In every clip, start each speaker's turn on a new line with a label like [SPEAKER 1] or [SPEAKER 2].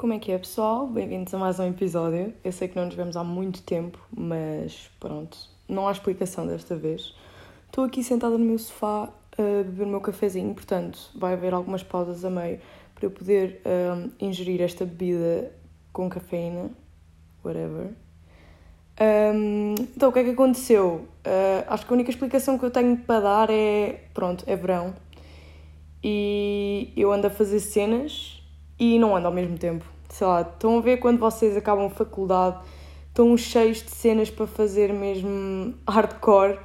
[SPEAKER 1] Como é que é, pessoal? Bem-vindos a mais um episódio. Eu sei que não nos vemos há muito tempo, mas pronto, não há explicação desta vez. Estou aqui sentada no meu sofá a beber o meu cafezinho, portanto, vai haver algumas pausas a meio para eu poder um, ingerir esta bebida com cafeína, whatever. Um, então, o que é que aconteceu? Uh, acho que a única explicação que eu tenho para dar é: pronto, é verão e eu ando a fazer cenas e não ando ao mesmo tempo. Sei lá, estão a ver quando vocês acabam faculdade, estão cheios de cenas para fazer mesmo hardcore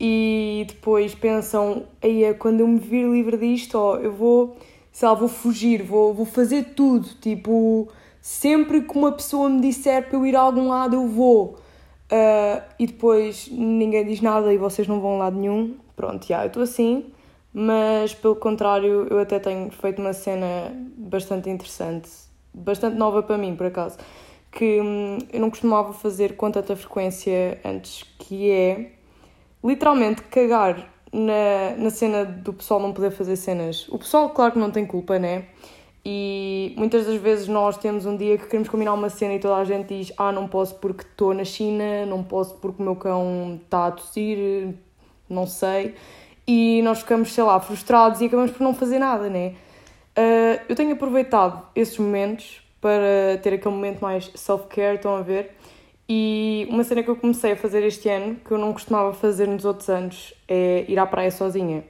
[SPEAKER 1] e depois pensam, aí quando eu me vir livre disto, ó, eu vou, sei lá, vou fugir, vou, vou fazer tudo, tipo, sempre que uma pessoa me disser para eu ir a algum lado, eu vou. Uh, e depois ninguém diz nada e vocês não vão a lado nenhum. Pronto, já, eu estou assim mas pelo contrário, eu até tenho feito uma cena bastante interessante, bastante nova para mim, por acaso, que hum, eu não costumava fazer com tanta frequência antes, que é literalmente cagar na, na cena do pessoal não poder fazer cenas. O pessoal, claro que não tem culpa, né? E muitas das vezes nós temos um dia que queremos combinar uma cena e toda a gente diz: Ah, não posso porque estou na China, não posso porque o meu cão está a tossir, não sei e nós ficamos, sei lá, frustrados e acabamos por não fazer nada, né? Uh, eu tenho aproveitado esses momentos para ter aquele momento mais self-care, estão a ver? E uma cena que eu comecei a fazer este ano, que eu não costumava fazer nos outros anos, é ir à praia sozinha.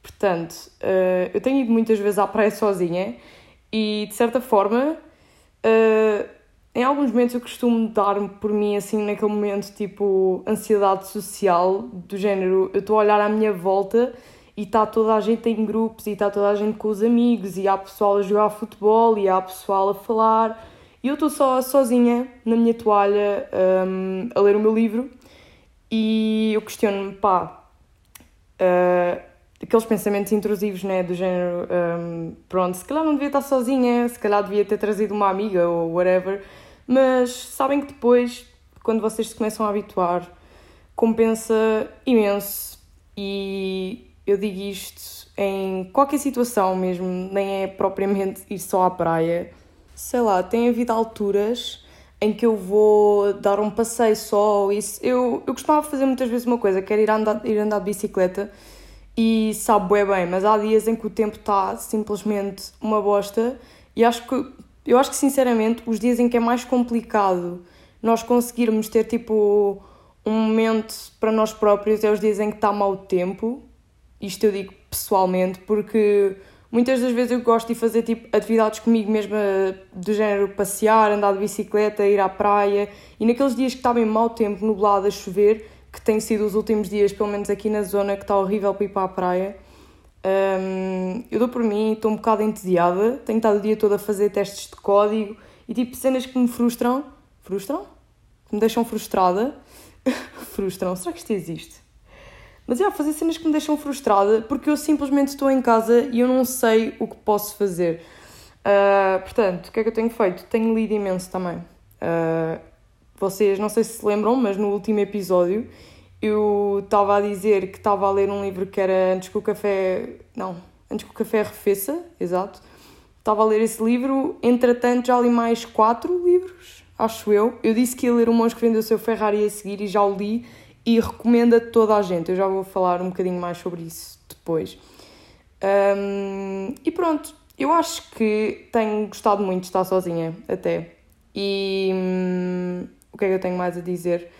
[SPEAKER 1] Portanto, uh, eu tenho ido muitas vezes à praia sozinha e, de certa forma, uh, em alguns momentos eu costumo dar-me por mim, assim, naquele momento, tipo, ansiedade social, do género, eu estou a olhar à minha volta e está toda a gente em grupos e está toda a gente com os amigos e há pessoal a jogar futebol e há pessoal a falar. E eu estou só sozinha na minha toalha um, a ler o meu livro e eu questiono-me, pá, uh, aqueles pensamentos intrusivos, né, do género, um, pronto, se calhar não devia estar sozinha, se calhar devia ter trazido uma amiga ou whatever, mas sabem que depois, quando vocês se começam a habituar, compensa imenso. E eu digo isto em qualquer situação mesmo, nem é propriamente ir só à praia. Sei lá, tem havido alturas em que eu vou dar um passeio só. Isso. Eu, eu costumava fazer muitas vezes uma coisa, que era ir andar, ir andar de bicicleta e sabe bem, bem, mas há dias em que o tempo está simplesmente uma bosta e acho que eu acho que, sinceramente, os dias em que é mais complicado nós conseguirmos ter, tipo, um momento para nós próprios é os dias em que está mau tempo. Isto eu digo pessoalmente, porque muitas das vezes eu gosto de fazer, tipo, atividades comigo mesma, do género passear, andar de bicicleta, ir à praia. E naqueles dias que está bem mau tempo, nublado, a chover, que tem sido os últimos dias, pelo menos aqui na zona, que está horrível para ir para a praia um, eu dou por mim, estou um bocado entediada, tenho estado o dia todo a fazer testes de código e tipo cenas que me frustram. Frustram? Que me deixam frustrada. frustram, será que isto existe? Mas é, fazer cenas que me deixam frustrada porque eu simplesmente estou em casa e eu não sei o que posso fazer. Uh, portanto, o que é que eu tenho feito? Tenho lido imenso também. Uh, vocês não sei se se lembram, mas no último episódio eu estava a dizer que estava a ler um livro que era Antes que o Café. Não, Antes que o Café arrefeça, exato. Estava a ler esse livro, entretanto já li mais quatro livros, acho eu. Eu disse que ia ler O Monge que Vendeu o Seu Ferrari a seguir e já o li e recomendo a toda a gente. Eu já vou falar um bocadinho mais sobre isso depois. Um, e pronto, eu acho que tenho gostado muito de estar sozinha, até. E hum, o que é que eu tenho mais a dizer?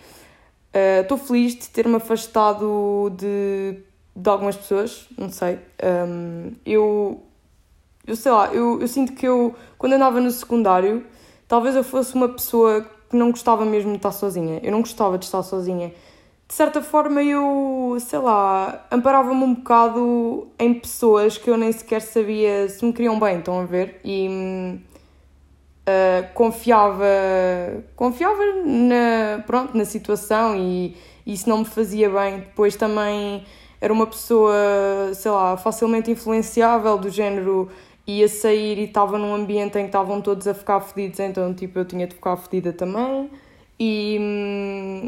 [SPEAKER 1] Estou uh, feliz de ter-me afastado de, de algumas pessoas, não sei. Um, eu, eu sei lá, eu, eu sinto que eu, quando andava no secundário, talvez eu fosse uma pessoa que não gostava mesmo de estar sozinha. Eu não gostava de estar sozinha. De certa forma, eu, sei lá, amparava-me um bocado em pessoas que eu nem sequer sabia se me queriam bem, estão a ver? E hum, uh, confiava, confiava na, pronto, na situação e isso não me fazia bem. Depois também era uma pessoa, sei lá, facilmente influenciável, do género ia sair e estava num ambiente em que estavam todos a ficar fedidos, então tipo eu tinha de ficar fedida também. E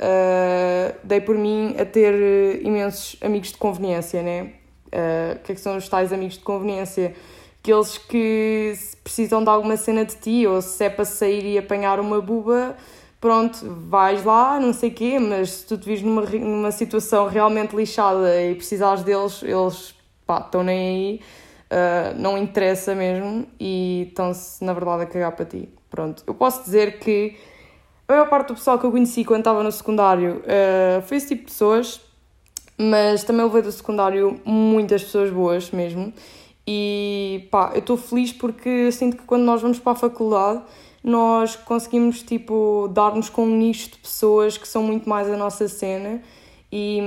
[SPEAKER 1] uh, dei por mim a ter imensos amigos de conveniência, né? Uh, o que é que são os tais amigos de conveniência? Aqueles que precisam de alguma cena de ti, ou se é para sair e apanhar uma buba, pronto, vais lá, não sei quê, mas se tu te vires numa, numa situação realmente lixada e precisares deles, eles pá, estão nem aí, uh, não interessa mesmo e estão-se na verdade a cagar para ti. Pronto, eu posso dizer que a maior parte do pessoal que eu conheci quando estava no secundário uh, foi esse tipo de pessoas, mas também levei do secundário muitas pessoas boas mesmo. E pá, eu estou feliz porque sinto que quando nós vamos para a faculdade nós conseguimos tipo dar-nos com um nicho de pessoas que são muito mais a nossa cena e,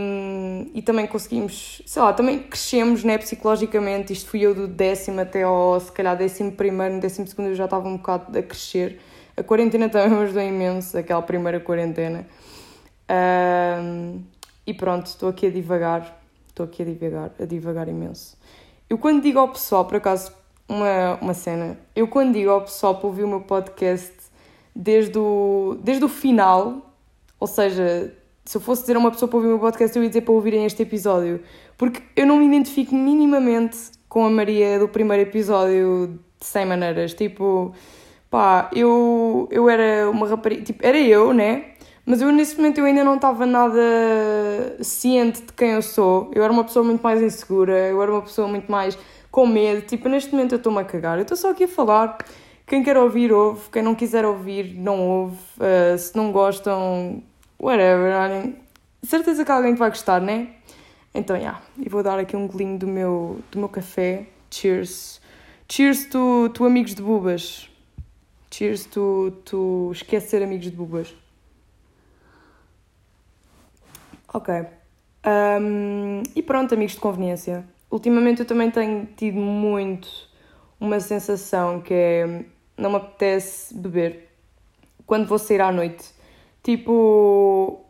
[SPEAKER 1] e também conseguimos, sei lá, também crescemos né, psicologicamente. Isto fui eu do décimo até ao se calhar décimo primeiro, décimo segundo eu já estava um bocado a crescer. A quarentena também me ajudou imenso, aquela primeira quarentena. Um, e pronto, estou aqui a divagar, estou aqui a divagar, a divagar imenso. Eu quando digo ao pessoal, por acaso, uma, uma cena, eu quando digo ao pessoal para ouvir o meu podcast desde o, desde o final, ou seja, se eu fosse dizer a uma pessoa para ouvir o meu podcast, eu ia dizer para ouvirem este episódio. Porque eu não me identifico minimamente com a Maria do primeiro episódio de 100 maneiras. Tipo, pá, eu, eu era uma rapariga, tipo, era eu, né? Mas eu nesse momento eu ainda não estava nada ciente de quem eu sou. Eu era uma pessoa muito mais insegura, eu era uma pessoa muito mais com medo. Tipo, neste momento eu estou-me a cagar. Eu estou só aqui a falar. Quem quer ouvir, ouve. Quem não quiser ouvir, não ouve. Uh, se não gostam, whatever. Certeza que alguém vai gostar, né? Então, já. Yeah. E vou dar aqui um golinho do meu, do meu café. Cheers. Cheers, tu, tu amigos de bubas. Cheers, tu, tu esquecer amigos de bubas. Ok. Um, e pronto, amigos de conveniência. Ultimamente eu também tenho tido muito uma sensação que é não me apetece beber quando vou sair à noite. Tipo,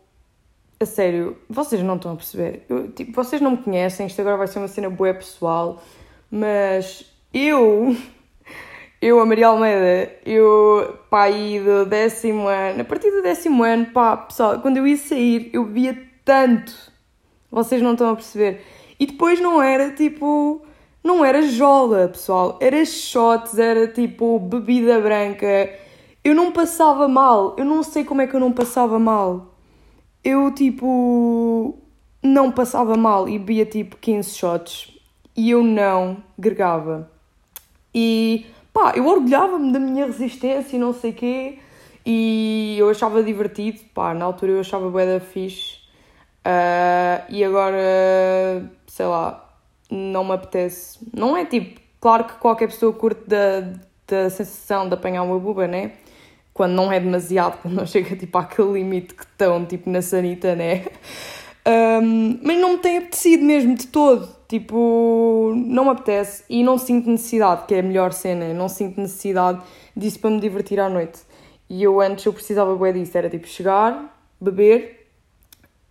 [SPEAKER 1] a sério, vocês não estão a perceber. Eu, tipo, vocês não me conhecem, isto agora vai ser uma cena boa pessoal, mas eu, eu, a Maria Almeida, eu, pá, aí do décimo ano, a partir do décimo ano, pá, pessoal, quando eu ia sair, eu bebia tanto. Vocês não estão a perceber. E depois não era tipo. Não era jola, pessoal. Era shots, era tipo bebida branca eu não passava mal. Eu não sei como é que eu não passava mal. Eu, tipo, não passava mal e bebia tipo 15 shots e eu não gregava. E pá, eu orgulhava-me da minha resistência e não sei quê. E eu achava divertido, pá, na altura eu achava bué da fixe. Uh, e agora, sei lá, não me apetece. Não é tipo, claro que qualquer pessoa curte da, da sensação de apanhar uma buba, né? quando não é demasiado, quando não chega tipo àquele limite que estão tipo na sanita, né? Um, mas não me tem apetecido mesmo de todo. Tipo, não me apetece e não sinto necessidade, que é a melhor cena, não sinto necessidade disso para me divertir à noite. E eu antes eu precisava bem disso, era tipo chegar, beber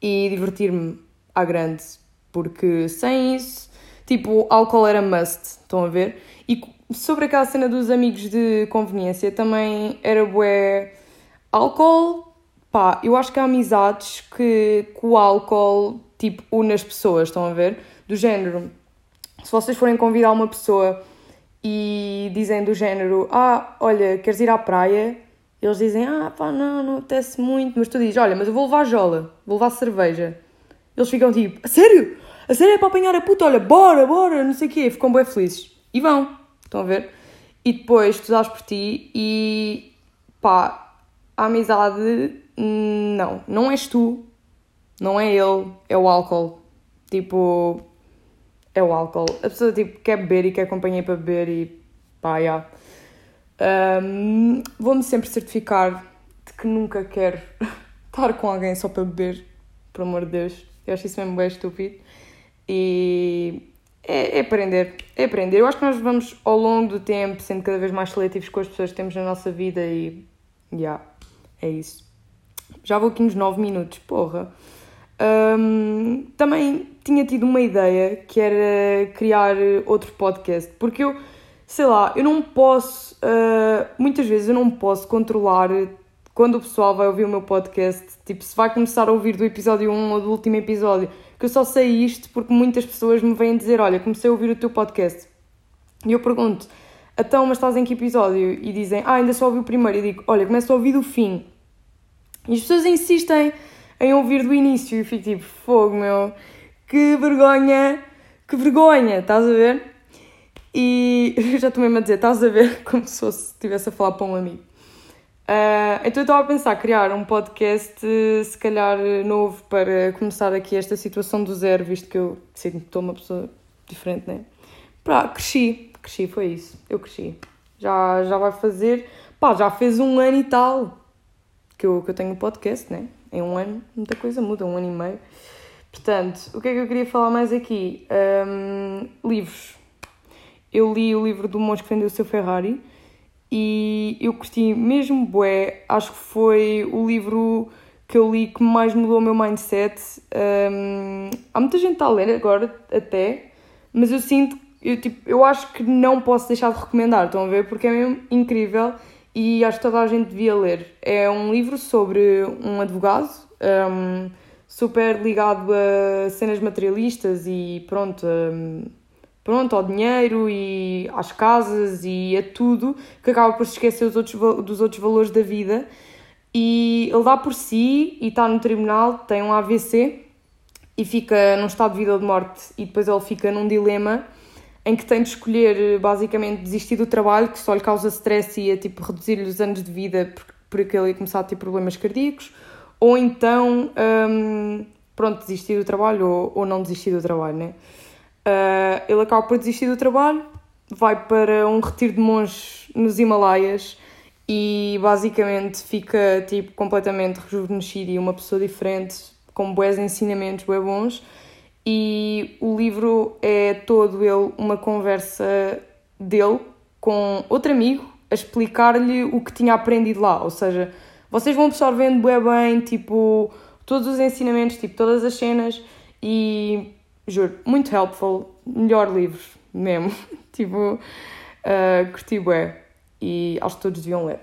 [SPEAKER 1] e divertir-me à grande. Porque sem isso, tipo, álcool era must, estão a ver? E sobre aquela cena dos amigos de conveniência, também era bué álcool. Pá, eu acho que há amizades que, que o álcool, tipo, une as pessoas, estão a ver? Do género, se vocês forem convidar uma pessoa e dizem do género, ah, olha, queres ir à praia? Eles dizem, ah, pá, não, não apetece muito. Mas tu dizes, olha, mas eu vou levar jola, vou levar cerveja. Eles ficam tipo, a sério? A sério é para apanhar a puta? Olha, bora, bora, não sei o quê. Ficam bem felizes. E vão. Estão a ver? E depois tu dás por ti e pá, a amizade não, não és tu, não é ele, é o álcool. Tipo, é o álcool. A pessoa tipo, quer beber e quer companhia para beber e pá, já. Um, Vou-me sempre certificar de que nunca quero estar com alguém só para beber, por amor de Deus. Eu acho isso mesmo bem estúpido. E é, é, aprender, é aprender. Eu acho que nós vamos ao longo do tempo sendo cada vez mais seletivos com as pessoas que temos na nossa vida e. Já, yeah, é isso. Já vou aqui nos 9 minutos, porra. Um, também tinha tido uma ideia que era criar outro podcast, porque eu, sei lá, eu não posso, uh, muitas vezes eu não posso controlar quando o pessoal vai ouvir o meu podcast, tipo, se vai começar a ouvir do episódio 1 ou do último episódio que eu só sei isto porque muitas pessoas me vêm dizer: Olha, comecei a ouvir o teu podcast. E eu pergunto, então, mas estás em que episódio? E dizem, ah, ainda só ouvi o primeiro. E digo, olha, começo a ouvir do fim. E as pessoas insistem em ouvir do início. E eu fico tipo, fogo, meu, que vergonha, que vergonha, estás a ver? E eu já estou mesmo a dizer, estás a ver? Como se estivesse a falar para um amigo. Uh, então eu estava a pensar criar um podcast, se calhar novo, para começar aqui esta situação do zero, visto que eu sinto que estou uma pessoa diferente, né? Pá, cresci, cresci, foi isso. Eu cresci. Já, já vai fazer, pá, já fez um ano e tal que eu, que eu tenho um podcast, né? Em um ano, muita coisa muda, um ano e meio. Portanto, o que é que eu queria falar mais aqui? Um, livros. Eu li o livro do Monge que vendeu o seu Ferrari e eu curti mesmo bué. Acho que foi o livro que eu li que mais mudou o meu mindset. Um, há muita gente a ler agora até, mas eu sinto, eu, tipo, eu acho que não posso deixar de recomendar, estão a ver? Porque é mesmo incrível e acho que toda a gente devia ler. É um livro sobre um advogado, um, super ligado a cenas materialistas e pronto. Um, pronto, ao dinheiro e às casas e a tudo, que acaba por se esquecer dos outros, dos outros valores da vida. E ele dá por si e está no tribunal, tem um AVC e fica num estado de vida ou de morte. E depois ele fica num dilema em que tem de escolher basicamente desistir do trabalho, que só lhe causa stress e ia tipo, reduzir-lhe os anos de vida porque ele ia começar a ter problemas cardíacos, ou então hum, pronto, desistir do trabalho ou, ou não desistir do trabalho, né? Uh, ele acaba por desistir do trabalho, vai para um retiro de monges nos Himalaias e basicamente fica tipo completamente rejuvenescido e uma pessoa diferente, com bons ensinamentos bem bons. E o livro é todo ele uma conversa dele com outro amigo a explicar-lhe o que tinha aprendido lá. Ou seja, vocês vão absorvendo bem, bem tipo, todos os ensinamentos, tipo, todas as cenas e juro, muito helpful, melhor livro mesmo. tipo, uh, curti bué e acho que todos deviam ler.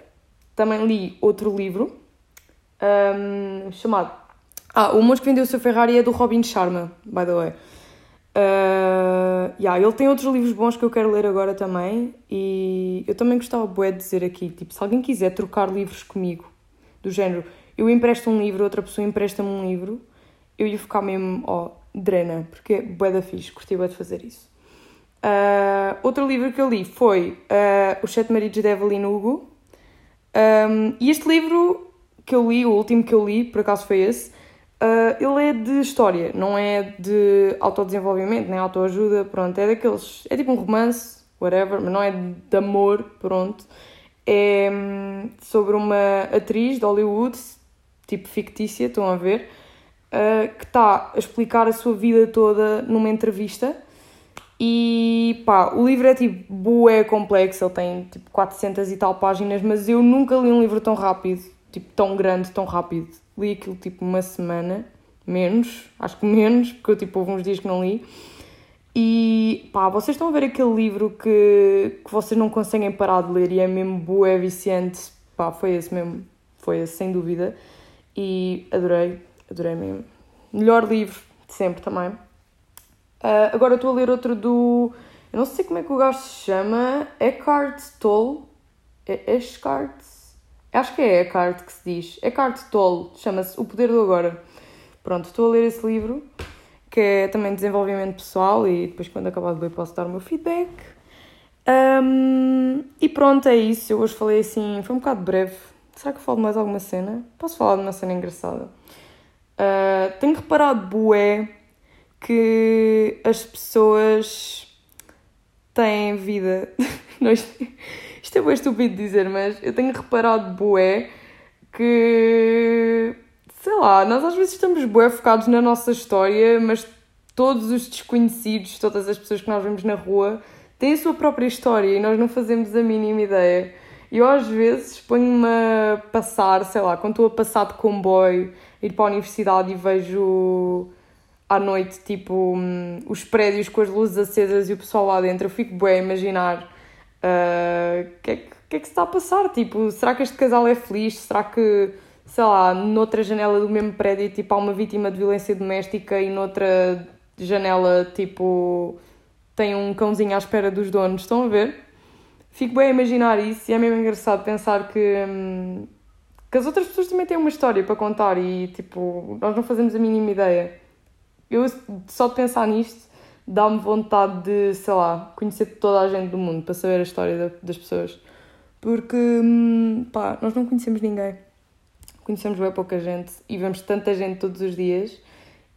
[SPEAKER 1] Também li outro livro um, chamado. Ah, O Monstro que Vendeu o Seu Ferrari é do Robin Sharma, by the way. Uh, yeah, ele tem outros livros bons que eu quero ler agora também e eu também gostava bué de dizer aqui, tipo, se alguém quiser trocar livros comigo, do género, eu empresto um livro, outra pessoa empresta-me um livro, eu ia ficar mesmo, ó, drena, porque é bué da fixe, curti bué de fazer isso. Uh, outro livro que eu li foi uh, Os Sete Maridos de Evelyn Hugo. Um, e este livro que eu li, o último que eu li, por acaso foi esse, uh, ele é de história, não é de autodesenvolvimento, nem autoajuda, pronto, é daqueles, é tipo um romance, whatever, mas não é de amor, pronto. É um, sobre uma atriz de Hollywood, tipo fictícia, estão a ver, uh, que está a explicar a sua vida toda numa entrevista. E pá, o livro é tipo bué complexo, ele tem tipo 400 e tal páginas, mas eu nunca li um livro tão rápido, tipo tão grande, tão rápido. Li aquilo tipo uma semana, menos, acho que menos, porque eu tipo houve uns dias que não li. E pá, vocês estão a ver aquele livro que, que vocês não conseguem parar de ler e é mesmo bué viciante, pá, foi esse mesmo, foi esse sem dúvida. E adorei, Adorei mesmo. Melhor livro de sempre também. Uh, agora estou a ler outro do. Eu não sei como é que o gajo se chama. Eckhart Tolle. É Eckhart? Acho que é Eckhart que se diz. Eckhart Tolle. Chama-se O Poder do Agora. Pronto, estou a ler esse livro. Que é também desenvolvimento pessoal. E depois, quando acabar de ler, posso dar o meu feedback. Um, e pronto, é isso. Eu hoje falei assim. Foi um bocado breve. Será que eu falo de mais alguma cena? Posso falar de uma cena engraçada? Uh, tenho reparado, bué, que as pessoas têm vida. isto é bem estúpido dizer, mas eu tenho reparado, bué, que. Sei lá, nós às vezes estamos bué focados na nossa história, mas todos os desconhecidos, todas as pessoas que nós vemos na rua, têm a sua própria história e nós não fazemos a mínima ideia. Eu às vezes ponho-me a passar, sei lá, quando estou a passar de comboio ir para a universidade e vejo à noite, tipo, um, os prédios com as luzes acesas e o pessoal lá dentro, eu fico bem a imaginar uh, o que, é que, que, é que se está a passar. Tipo, será que este casal é feliz? Será que, sei lá, noutra janela do mesmo prédio, tipo, há uma vítima de violência doméstica e noutra janela, tipo, tem um cãozinho à espera dos donos, estão a ver? Fico bem a imaginar isso e é mesmo engraçado pensar que, hum, que as outras pessoas também têm uma história para contar e tipo, nós não fazemos a mínima ideia. Eu só de pensar nisto dá-me vontade de, sei lá, conhecer toda a gente do mundo para saber a história das pessoas. Porque, hum, pá, nós não conhecemos ninguém. Conhecemos bem pouca gente e vemos tanta gente todos os dias.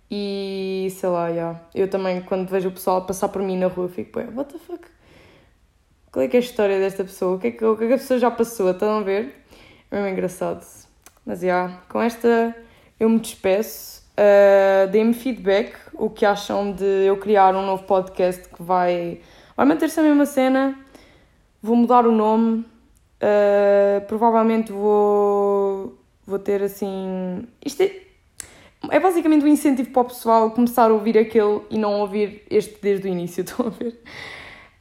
[SPEAKER 1] E sei lá, yeah. eu também, quando vejo o pessoal passar por mim na rua, fico, bem, what the fuck? Qual é que é a história desta pessoa? O que é que, o que, é que a pessoa já passou? Estão a ver? É mesmo engraçado. Mas, já, yeah, com esta eu me despeço. Uh, Deem-me feedback, o que acham de eu criar um novo podcast que vai, vai manter-se a mesma cena. Vou mudar o nome. Uh, provavelmente vou, vou ter assim. Isto é, é basicamente um incentivo para o pessoal começar a ouvir aquele e não ouvir este desde o início, estão a ver?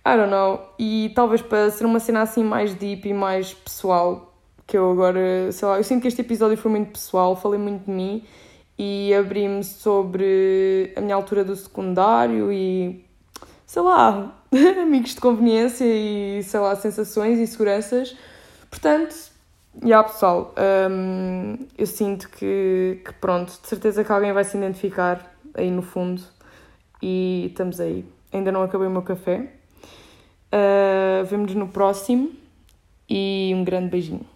[SPEAKER 1] I don't know. E talvez para ser uma cena assim mais deep e mais pessoal, que eu agora, sei lá, eu sinto que este episódio foi muito pessoal, falei muito de mim e abri-me sobre a minha altura do secundário e sei lá, amigos de conveniência e sei lá, sensações e seguranças. Portanto, já yeah, pessoal, um, eu sinto que, que pronto, de certeza que alguém vai se identificar aí no fundo e estamos aí. Ainda não acabei o meu café. Uh, Vemo-nos no próximo e um grande beijinho.